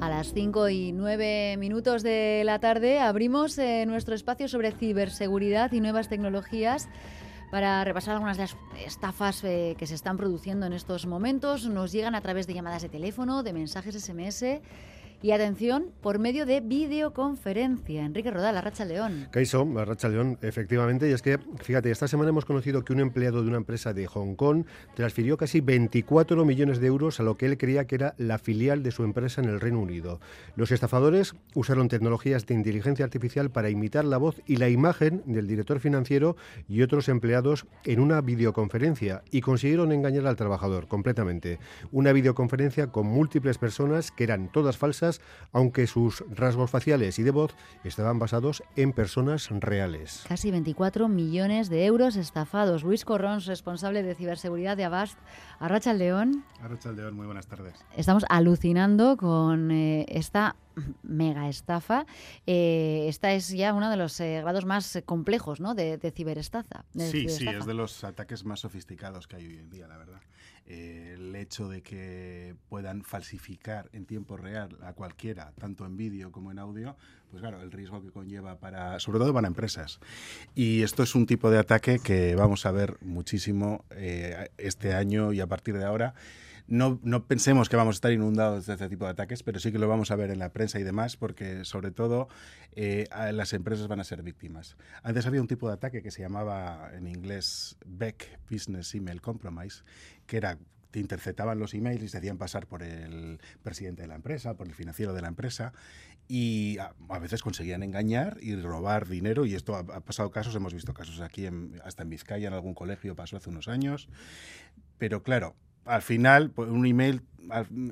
A las 5 y 9 minutos de la tarde abrimos eh, nuestro espacio sobre ciberseguridad y nuevas tecnologías para repasar algunas de las estafas eh, que se están produciendo en estos momentos. Nos llegan a través de llamadas de teléfono, de mensajes SMS y atención, por medio de videoconferencia. Enrique Rodal, Arracha León. Caiso, Arracha León, efectivamente. Y es que, fíjate, esta semana hemos conocido que un empleado de una empresa de Hong Kong transfirió casi 24 millones de euros a lo que él creía que era la filial de su empresa en el Reino Unido. Los estafadores usaron tecnologías de inteligencia artificial para imitar la voz y la imagen del director financiero y otros empleados en una videoconferencia y consiguieron engañar al trabajador completamente. Una videoconferencia con múltiples personas que eran todas falsas aunque sus rasgos faciales y de voz estaban basados en personas reales. Casi 24 millones de euros estafados. Luis Corrón, responsable de ciberseguridad de Avast. Arracha León. Arracha León, muy buenas tardes. Estamos alucinando con eh, esta mega estafa. Eh, esta es ya uno de los eh, grados más complejos ¿no? de, ciberestafa. sí, sí, es de los ataques más sofisticados que hay hoy en día, la verdad. Eh, el hecho de que puedan falsificar en tiempo real a cualquiera, tanto en vídeo como en audio, pues claro, el riesgo que conlleva para, sobre todo para empresas. Y esto es un tipo de ataque que vamos a ver muchísimo eh, este año y a partir de ahora. No, no, pensemos que vamos a estar inundados de este tipo de ataques, pero sí que lo vamos a ver en la prensa y demás, porque sobre todo eh, las empresas van a ser víctimas. Antes había un tipo de ataque que se llamaba en inglés BEC, Business Email Compromise, que era te interceptaban los emails y se hacían pasar por el presidente de la empresa, por el financiero de la empresa, y a, veces conseguían engañar y robar dinero, y esto ha, pasado casos, hemos visto casos aquí, hasta en Vizcaya, en algún colegio pasó hace unos años, pero claro, al final pues, un email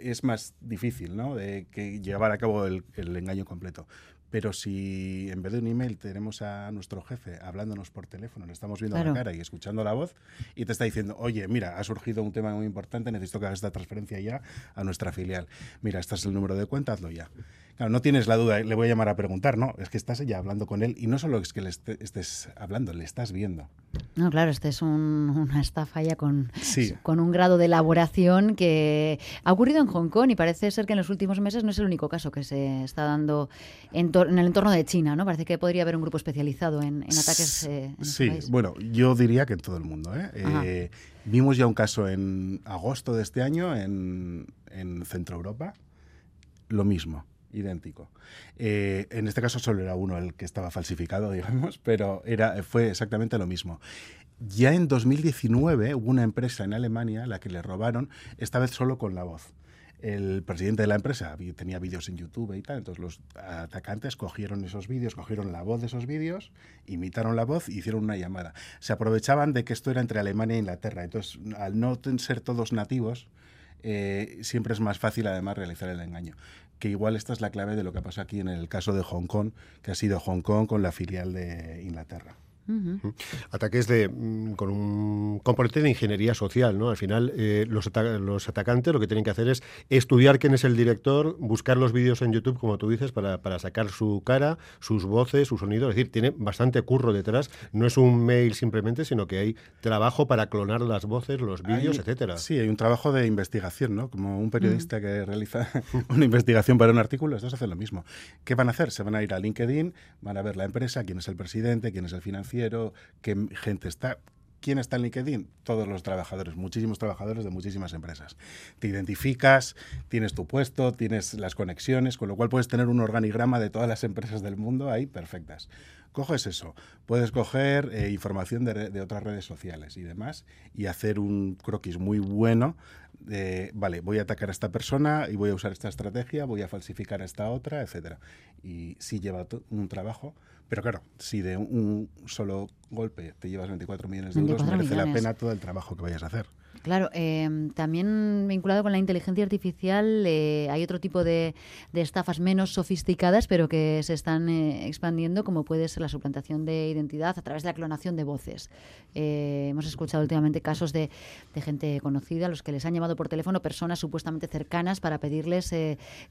es más difícil ¿no? de que llevar a cabo el engaño completo. Pero si en vez de un email tenemos a nuestro jefe hablándonos por teléfono, le estamos viendo la cara y escuchando la voz y te está diciendo, oye, mira, ha surgido un tema muy importante, necesito que hagas esta transferencia ya a nuestra filial. Mira, este es el número de cuenta, hazlo ya. Claro, no tienes la duda, le voy a llamar a preguntar, no, es que estás ya hablando con él y no solo es que le estés hablando, le estás viendo. No, claro, este es una estafa ya con, con un grado de elaboración que ha ocurrido en Hong Kong y parece ser que en los últimos meses no es el único caso que se está dando en, en el entorno de China, ¿no? Parece que podría haber un grupo especializado en, ataques. Eh, en sí, bueno, yo diría que en todo el mundo. ¿eh? Eh, vimos ya un caso en agosto de este año en, en Centro Europa, lo mismo idéntico. Eh, en este caso solo era uno el que estaba falsificado, digamos, pero era, fue exactamente lo mismo. Ya en 2019 hubo una empresa en Alemania a la que le robaron, esta vez solo con la voz. El presidente de la empresa tenía vídeos en YouTube y tal, entonces los atacantes cogieron esos vídeos, cogieron la voz de esos vídeos, imitaron la voz y hicieron una llamada. Se aprovechaban de que esto era entre Alemania e Inglaterra, entonces al no ser todos nativos, eh, siempre es más fácil además realizar el engaño que igual esta es la clave de lo que pasa aquí en el caso de Hong Kong, que ha sido Hong Kong con la filial de Inglaterra. Ataques de, mm, con un componente de ingeniería social, ¿no? Al final, eh, los, los, atacantes lo que tienen que hacer es estudiar quién es el director, buscar los vídeos en YouTube, como tú dices, para, sacar su cara, sus voces, su sonido. Es decir, tiene bastante curro detrás. No es un mail simplemente, sino que hay trabajo para clonar las voces, los vídeos, etcétera. Sí, hay un trabajo de investigación, ¿no? Como un periodista que realiza una investigación para un artículo, estos hacen lo mismo. ¿Qué van a hacer? Se van a ir a LinkedIn, van a ver la empresa, quién es el presidente, quién es el financiero qué gente está. ¿Quién está en LinkedIn? Todos los trabajadores, muchísimos trabajadores de muchísimas empresas. Te identificas, tienes tu puesto, tienes las conexiones, con lo cual puedes tener un organigrama de todas las empresas del mundo ahí perfectas. Coges eso, puedes coger eh, información de, de, otras redes sociales y demás y hacer un croquis muy bueno de, vale, voy a atacar a esta persona y voy a usar esta estrategia, voy a falsificar a esta otra, etcétera. Y sí lleva un trabajo, pero claro, si de un solo golpe te llevas 24 millones de euros, merece la pena todo el trabajo que vayas a hacer. Claro, em, también vinculado con la inteligencia artificial eh, hay otro tipo de, estafas menos sofisticadas, pero que se están eh, expandiendo, como puede ser la suplantación de identidad a través de la clonación de voces. Eh, hemos escuchado últimamente casos de, gente conocida, a los que les han llamado por teléfono personas supuestamente cercanas para pedirles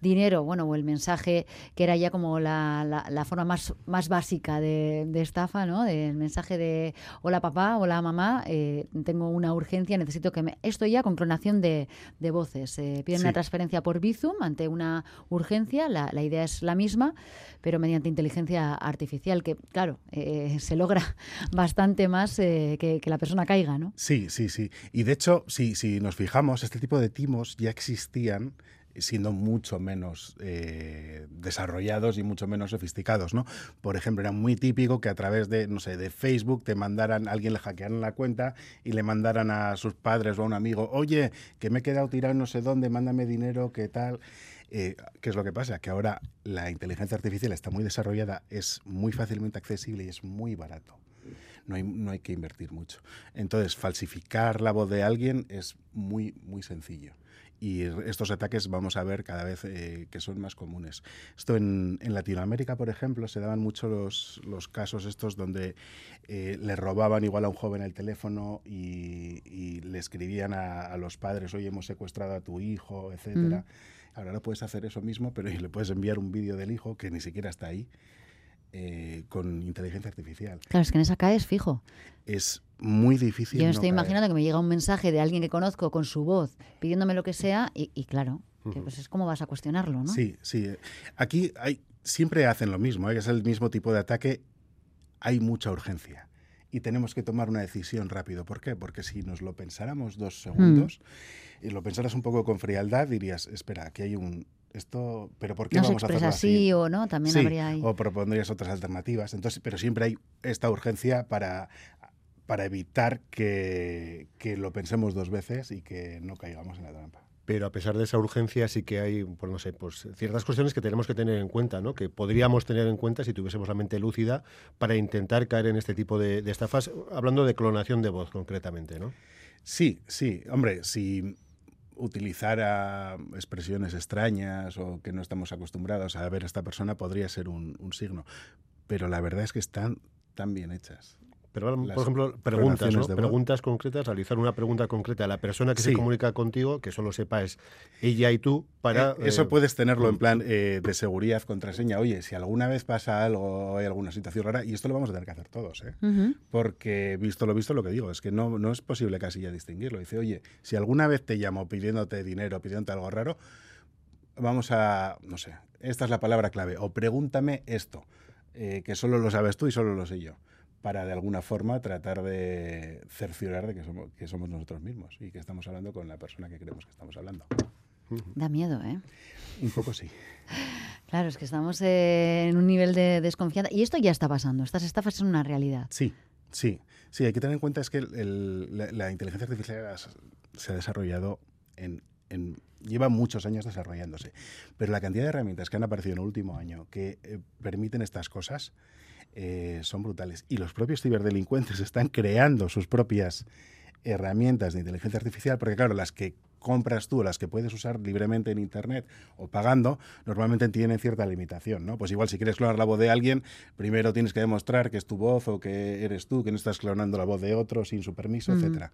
dinero, bueno, o el mensaje que era ya como la, forma más, más básica de, estafa, ¿no? Del mensaje de hola papá, hola mamá, eh, tengo una urgencia, necesito que me... Esto ya con clonación de, voces. Eh, piden una transferencia por Bizum ante una urgencia, la, idea es la misma, pero mediante inteligencia artificial, que claro, eh, se logra bastante más que, la persona caiga, ¿no? Sí, sí, sí. Y de hecho, si, si nos fijamos, este tipo de timos ya existían siendo mucho menos eh, desarrollados y mucho menos sofisticados, ¿no? Por ejemplo, era muy típico que a través de, no sé, de Facebook te mandaran, alguien le hackearan la cuenta y le mandaran a sus padres o a un amigo, oye, que me he quedado tirado no sé dónde, mándame dinero, ¿qué tal? Eh, ¿Qué es lo que pasa? Que ahora la inteligencia artificial está muy desarrollada, es muy fácilmente accesible y es muy barato. No hay, no hay que invertir mucho. Entonces, falsificar la voz de alguien es muy, muy sencillo y estos ataques vamos a ver cada vez eh, que son más comunes. Esto en, en, Latinoamérica, por ejemplo, se daban mucho los, los casos estos donde eh, le robaban igual a un joven el teléfono y, y le escribían a, a, los padres, oye, hemos secuestrado a tu hijo, etcétera. Mm. Ahora no puedes hacer eso mismo, pero le puedes enviar un vídeo del hijo que ni siquiera está ahí. Eh, con inteligencia artificial. Claro, es que en esa caes fijo. Es muy difícil. Yo me estoy imaginando que me llega un mensaje de alguien que conozco con su voz pidiéndome lo que sea y, claro, pues es como vas a cuestionarlo, ¿no? Sí, sí. Aquí hay, siempre hacen lo mismo, ¿eh? es el mismo tipo de ataque. Hay mucha urgencia y tenemos que tomar una decisión rápido. ¿Por qué? Porque si nos lo pensáramos dos segundos mm. y lo pensaras un poco con frialdad, dirías, espera, aquí hay un... Esto, pero ¿por qué no vamos se a hacerlo así? o no, también habría ahí. O propondrías otras alternativas. Entonces, pero siempre hay esta urgencia para para evitar que, que, lo pensemos dos veces y que no caigamos en la trampa. Pero a pesar de esa urgencia sí que hay, pues no sé, pues ciertas cuestiones que tenemos que tener en cuenta, ¿no? Que podríamos tener en cuenta si tuviésemos la mente lúcida para intentar caer en este tipo de, de estafas, hablando de clonación de voz concretamente, ¿no? Sí, sí. Hombre, si utilizara expresiones extrañas o que no estamos acostumbrados a ver a esta persona podría ser un, un signo. Pero la verdad es que están tan bien hechas. Pero, por ejemplo, preguntas, ¿no? preguntas concretas, realizar una pregunta concreta a la persona que se comunica contigo, que solo sepa es ella y tú, para... Eh, eso eh, puedes tenerlo en plan eh, de seguridad, contraseña. Oye, si alguna vez pasa algo, hay alguna situación rara, y esto lo vamos a tener que hacer todos, ¿eh? Porque, visto lo visto, lo que digo, es que no, no es posible casi ya distinguirlo. Dice, oye, si alguna vez te llamo pidiéndote dinero, pidiéndote algo raro, vamos a, no sé, esta es la palabra clave, o pregúntame esto, que solo lo sabes tú y solo lo sé yo para de alguna forma tratar de cerciorar de que somos, que somos nosotros mismos y que estamos hablando con la persona que creemos que estamos hablando. Da miedo, ¿eh? Un poco sí. Claro, es que estamos en un nivel de desconfianza. Y esto ya está pasando. Estas estafas son una realidad. Sí, sí. Sí, hay que tener en cuenta es que la, inteligencia artificial se ha desarrollado en, lleva muchos años desarrollándose. Pero la cantidad de herramientas que han aparecido en el último año que eh, permiten estas cosas eh, son brutales. Y los propios ciberdelincuentes están creando sus propias herramientas de inteligencia artificial, porque claro, las que compras tú, las que puedes usar libremente en Internet o pagando, normalmente tienen cierta limitación, ¿no? Pues igual si quieres clonar la voz de alguien, primero tienes que demostrar que es tu voz o que eres tú, que no estás clonando la voz de otro sin su permiso, etcétera.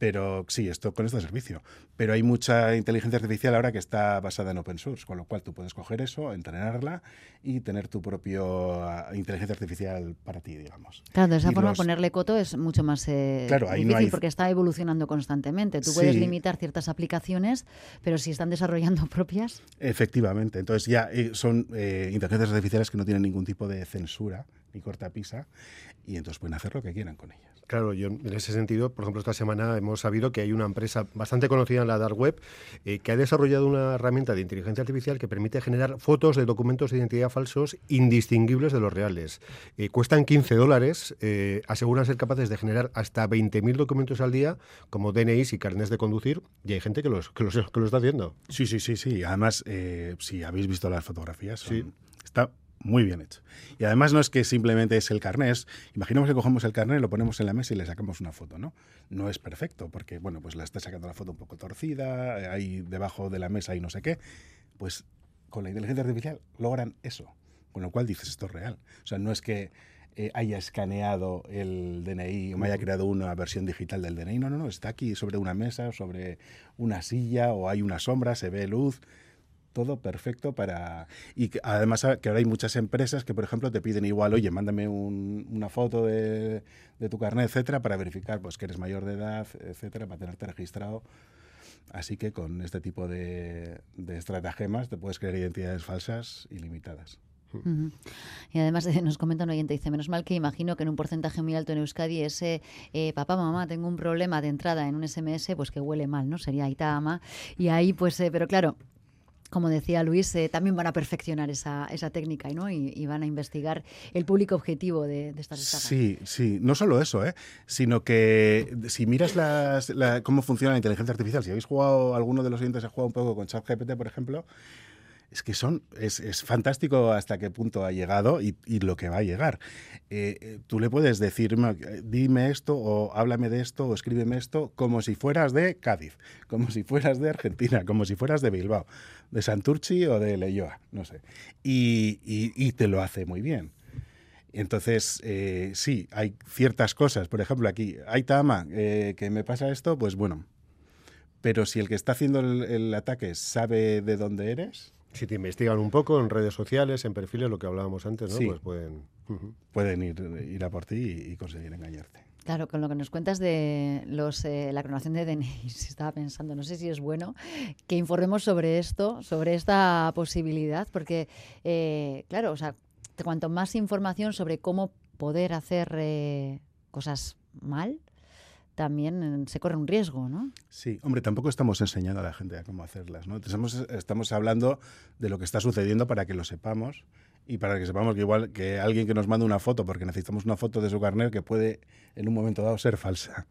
Pero sí, esto con este servicio. Pero hay mucha inteligencia artificial ahora que está basada en open source, con lo cual tú puedes coger eso, entrenarla y tener tu propio ah, inteligencia artificial para ti, digamos. Claro, de esa forma ponerle coto es mucho más eh, difícil porque está evolucionando constantemente. Tú puedes limitar ciertas aplicaciones, pero si están desarrollando propias. Efectivamente. Entonces ya eh, son eh, inteligencias artificiales que no tienen ningún tipo de censura ni cortapisa y entonces pueden hacer lo que quieran con ellas. Claro, yo en ese sentido, por ejemplo, esta semana hemos sabido que hay una empresa bastante conocida en la dark web eh, que ha desarrollado una herramienta de inteligencia artificial que permite generar fotos de documentos de identidad falsos indistinguibles de los reales. Eh, cuestan 15 dólares, eh, aseguran ser capaces de generar hasta 20.000 documentos al día, como DNIs y carnés de conducir, y hay gente que, los, que, los, que lo está haciendo. Sí, sí, sí, sí. Además, si habéis visto las fotografías, sí. está muy bien hecho. Y además no es que simplemente es el carnet, imaginemos que cogemos el carnet, lo ponemos en la mesa y le sacamos una foto, ¿no? No es perfecto, porque, bueno, pues la está sacando la foto un poco torcida, ahí debajo de la mesa y no sé qué. Pues con la inteligencia artificial logran eso, con lo cual dices, esto es real. O sea, no es que eh, haya escaneado el DNI o me haya creado una versión digital del DNI, no, no, no, está aquí sobre una mesa, sobre una silla o hay una sombra, se ve luz todo perfecto para... Y además que ahora hay muchas empresas que, por ejemplo, te piden igual, oye, mándame una foto de, tu carnet, etcétera, para verificar pues, que eres mayor de edad, etcétera, para tenerte registrado. Así que con este tipo de, de estratagemas te puedes crear identidades falsas ilimitadas. Y además eh, nos comenta un oyente, dice, menos mal que imagino que en un porcentaje muy alto en Euskadi ese eh, papá, mamá, tengo un problema de entrada en un SMS, pues que huele mal, ¿no? Sería Itama. Y ahí, pues, eh, pero claro, como decía Luis, también van a perfeccionar esa, esa técnica ¿no? Y, van a investigar el público objetivo de, estas estafas. Sí, sí, no solo eso, ¿eh? sino que si miras las, cómo funciona la inteligencia artificial, si habéis jugado, alguno de los oyentes ha jugado un poco con ChatGPT, por ejemplo, es que son, es, es, fantástico hasta qué punto ha llegado y, y lo que va a llegar. Eh, eh, tú le puedes decir, dime esto o háblame de esto o escríbeme esto como si fueras de Cádiz, como si fueras de Argentina, como si fueras de Bilbao, de Santurchi o de Leyoa, no sé. Y, y, te lo hace muy bien. Entonces, eh, sí, hay ciertas cosas. Por ejemplo, aquí, hay Tama, que me pasa esto, pues bueno. Pero si el que está haciendo el ataque sabe de dónde eres, si te investigan un poco en redes sociales, en perfiles, lo que hablábamos antes, ¿no? Pues pueden... Pueden ir, ir a por ti y, conseguir engañarte. Claro, con lo que nos cuentas de los, eh, la clonación de DNI, estaba pensando, no sé si es bueno que informemos sobre esto, sobre esta posibilidad, porque, eh, claro, o sea, cuanto más información sobre cómo poder hacer eh, cosas mal, también se corre un riesgo, ¿no? Sí, hombre, tampoco estamos enseñando a la gente a cómo hacerlas, ¿no? Estamos, estamos hablando de lo que está sucediendo para que lo sepamos y para que sepamos que igual que alguien que nos manda una foto, porque necesitamos una foto de su carnet que puede en un momento dado ser falsa.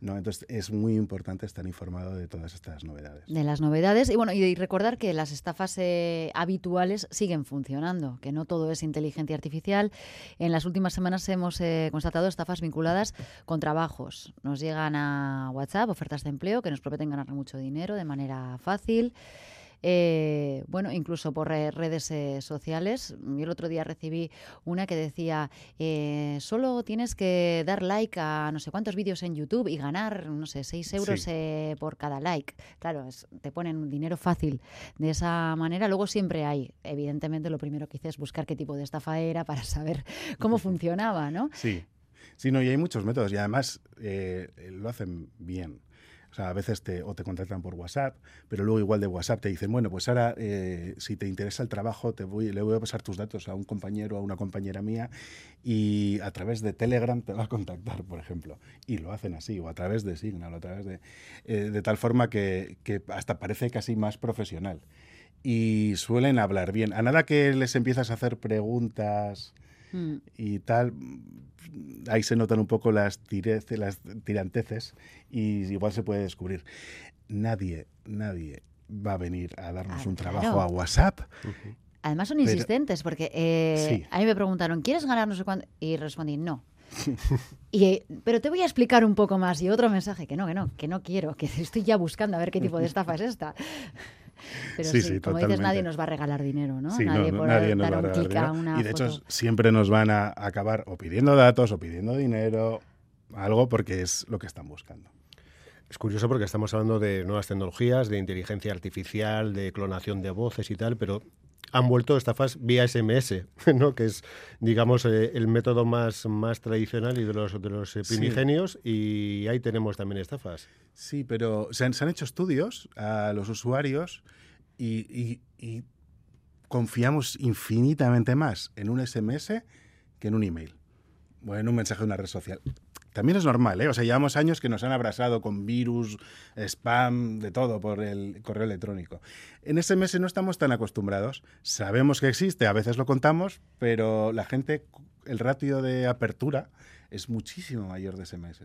¿No? Entonces es muy importante estar informado de todas estas novedades. De las novedades y bueno, y recordar que las estafas eh, habituales siguen funcionando, que no todo es inteligencia artificial. En las últimas semanas hemos eh, constatado estafas vinculadas con trabajos. Nos llegan a WhatsApp ofertas de empleo que nos prometen ganar mucho dinero de manera fácil. Eh, bueno, incluso por redes eh, sociales. Yo el otro día recibí una que decía, eh, solo tienes que dar like a no sé cuántos vídeos en YouTube y ganar, no sé, 6 euros por cada like. Claro, te ponen dinero fácil de esa manera. Luego siempre hay, evidentemente, lo primero que hice es buscar qué tipo de estafa era para saber cómo funcionaba, ¿no? Sí. Sí, no, y hay muchos métodos y además lo hacen bien. O sea, a veces te, o te contratan por WhatsApp, pero luego igual de WhatsApp te dicen, bueno, pues ahora eh, si te interesa el trabajo, te voy, le voy a pasar tus datos a un compañero o a una compañera mía y a través de Telegram te va a contactar, por ejemplo. Y lo hacen así, o a través de Signal, o a través de... Eh, de tal forma que, que hasta parece casi más profesional. Y suelen hablar bien. A nada que les empiezas a hacer preguntas mm. y tal, ahí se notan un poco las, las tiranteces y igual se puede descubrir. Nadie, nadie va a venir a darnos un trabajo a WhatsApp. Además son insistentes, porque eh, a mí me preguntaron, ¿quieres ganar no sé cuánto? Y respondí, no. y, pero te voy a explicar un poco más. Y otro mensaje, que no, que no, que no quiero, que estoy ya buscando a ver qué tipo de estafa es esta. Pero sí, como dices, nadie nos va a regalar dinero, ¿no? nadie, por dar un clic a una Y de hecho, siempre nos van a acabar o pidiendo datos o pidiendo dinero, algo porque es lo que están buscando. Es curioso porque estamos hablando de nuevas tecnologías, de inteligencia artificial, de clonación de voces y tal, pero han vuelto estafas vía SMS, ¿no? que es, digamos, eh, el método más, más tradicional y de los, de los eh, primigenios, y ahí tenemos también estafas. Sí, pero se han, hecho estudios a los usuarios y, y, confiamos infinitamente más en un SMS que en un email o en un mensaje de una red social también es normal, ¿eh? O sea, llevamos años que nos han abrasado con virus, spam, de todo por el correo electrónico. En SMS no estamos tan acostumbrados. Sabemos que existe, a veces lo contamos, pero la gente, el ratio de apertura es muchísimo mayor de SMS.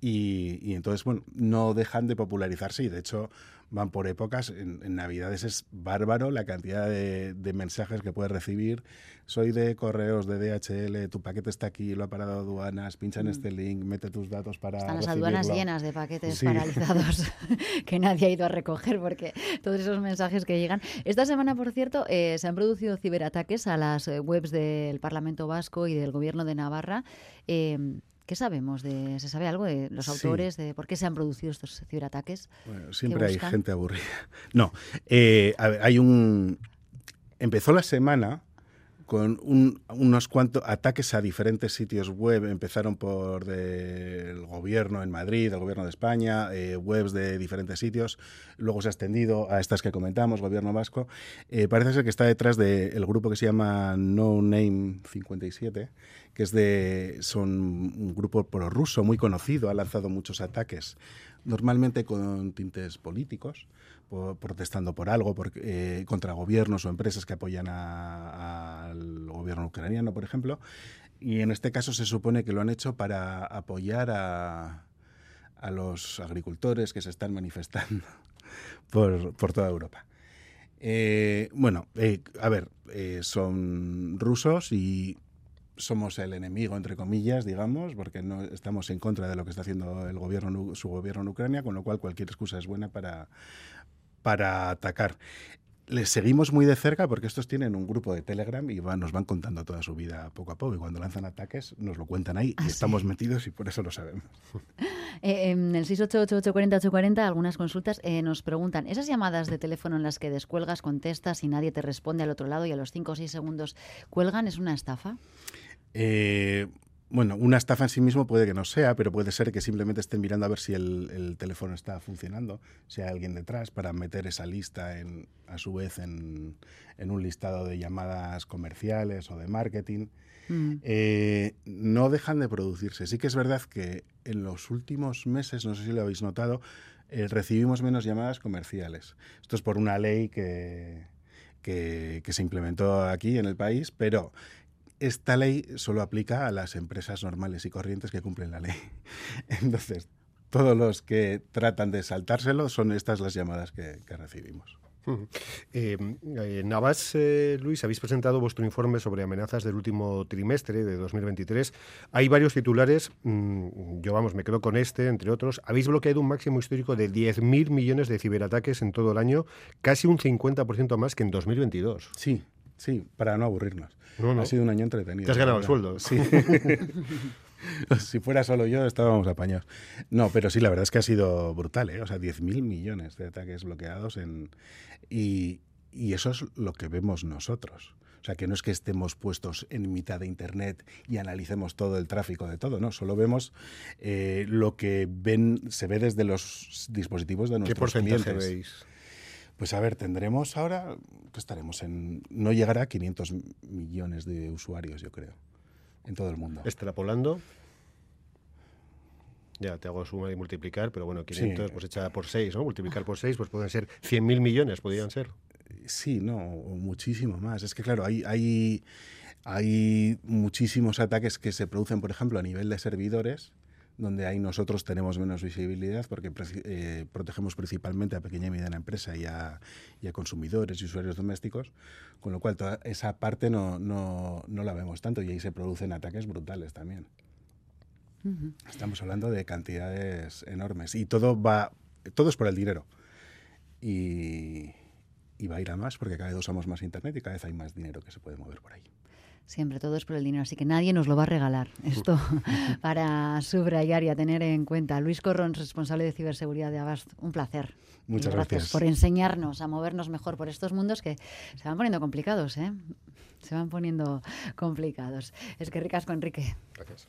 Y, y entonces, bueno, no dejan de popularizarse y de hecho van por épocas. En, Navidades es bárbaro la cantidad de, mensajes que puedes recibir. Soy de correos de DHL, tu paquete está aquí, lo ha parado aduanas, pincha en mm. este link, mete tus datos para. Están las aduanas llenas de paquetes paralizados que nadie ha ido a recoger porque todos esos mensajes que llegan. Esta semana, por cierto, eh, se han producido ciberataques a las eh, webs del Parlamento Vasco y del Gobierno de Navarra. Eh, ¿Qué sabemos? De, ¿Se sabe algo de los autores, de por qué se han producido estos ciberataques? Bueno, siempre hay gente aburrida. No, eh, hay un... Empezó la semana con unos cuantos ataques a diferentes sitios web. Empezaron por el gobierno en Madrid, el gobierno de España, eh, webs de diferentes sitios. Luego se ha extendido a estas que comentamos, gobierno vasco. Eh, parece ser que está detrás del grupo que se llama No Name 57, que es de son un grupo prorruso muy conocido, ha lanzado muchos ataques, normalmente con tintes políticos protestando por algo, eh, contra gobiernos o empresas que apoyan al gobierno ucraniano, por ejemplo. Y en este caso se supone que lo han hecho para apoyar a, los agricultores que se están manifestando por, toda Europa. Eh, bueno, eh, a ver, son rusos y somos el enemigo, entre comillas, digamos, porque no estamos en contra de lo que está haciendo el gobierno, su gobierno en Ucrania, con lo cual cualquier excusa es buena para, para atacar. Les seguimos muy de cerca porque estos tienen un grupo de Telegram y nos van contando toda su vida poco a poco. Y cuando lanzan ataques nos lo cuentan ahí y ah, estamos metidos y por eso lo sabemos. Eh, en el 688-840-840, algunas consultas eh, nos preguntan, ¿esas llamadas de teléfono en las que descuelgas, contestas y nadie te responde al otro lado y a los 5 o 6 segundos cuelgan, es una estafa? Eh, bueno, una estafa en sí mismo puede que no sea, pero puede ser que simplemente estén mirando a ver si el, teléfono está funcionando, si hay alguien detrás, para meter esa lista en, a su vez en, un listado de llamadas comerciales o de marketing. Mm. Eh, no dejan de producirse. Sí que es verdad que en los últimos meses, no sé si lo habéis notado, eh, recibimos menos llamadas comerciales. Esto es por una ley que, que, que se implementó aquí en el país, pero esta ley solo aplica a las empresas normales y corrientes que cumplen la ley. Entonces, todos los que tratan de saltárselo son estas las llamadas que, recibimos. Eh, eh, Navas, eh, Luis, habéis presentado vuestro informe sobre amenazas del último trimestre de 2023. Hay varios titulares, mm, yo vamos, me quedo con este, entre otros. Habéis bloqueado un máximo histórico de 10.000 millones de ciberataques en todo el año, casi un 50% más que en 2022. Sí, sí, para no aburrirnos. Ha sido un año entretenido. Te has ganado el sueldo. Sí. si fuera solo yo, estábamos apañados. No, pero sí, la verdad es que ha sido brutal, ¿eh? O sea, 10.000 millones de ataques bloqueados en... Y, eso es lo que vemos nosotros. O sea, que no es que estemos puestos en mitad de Internet y analicemos todo el tráfico de todo, no, solo vemos eh, lo que ven, se ve desde los dispositivos de nuestros ¿Qué porcentaje veis? Pues a ver, tendremos ahora, estaremos en, no llegará a 500 millones de usuarios, yo creo, en todo el mundo. Extrapolando, ya te hago suma y multiplicar, pero bueno, 500 pues echa por 6, ¿no? Multiplicar por 6, pues pueden ser 100.000 millones, podrían ser. Sí, no, muchísimo más. Es que claro, hay, hay, hay muchísimos ataques que se producen, por ejemplo, a nivel de servidores, donde ahí nosotros tenemos menos visibilidad porque eh, protegemos principalmente a pequeña y mediana empresa y a, consumidores y usuarios domésticos, con lo cual toda esa parte no, no, no, la vemos tanto y ahí se producen ataques brutales también. Estamos hablando de cantidades enormes y todo va, todo es por el dinero. Y, y va a ir a más porque cada vez usamos más Internet y cada vez hay más dinero que se puede mover por ahí. Siempre todo es por el dinero, así que nadie nos lo va a regalar. Esto para subrayar y a tener en cuenta. Luis Corrón, responsable de ciberseguridad de Avast, un placer. Muchas gracias. por enseñarnos a movernos mejor por estos mundos que se van poniendo complicados, ¿eh? Se van poniendo complicados. Es que ricasco, Enrique. Gracias.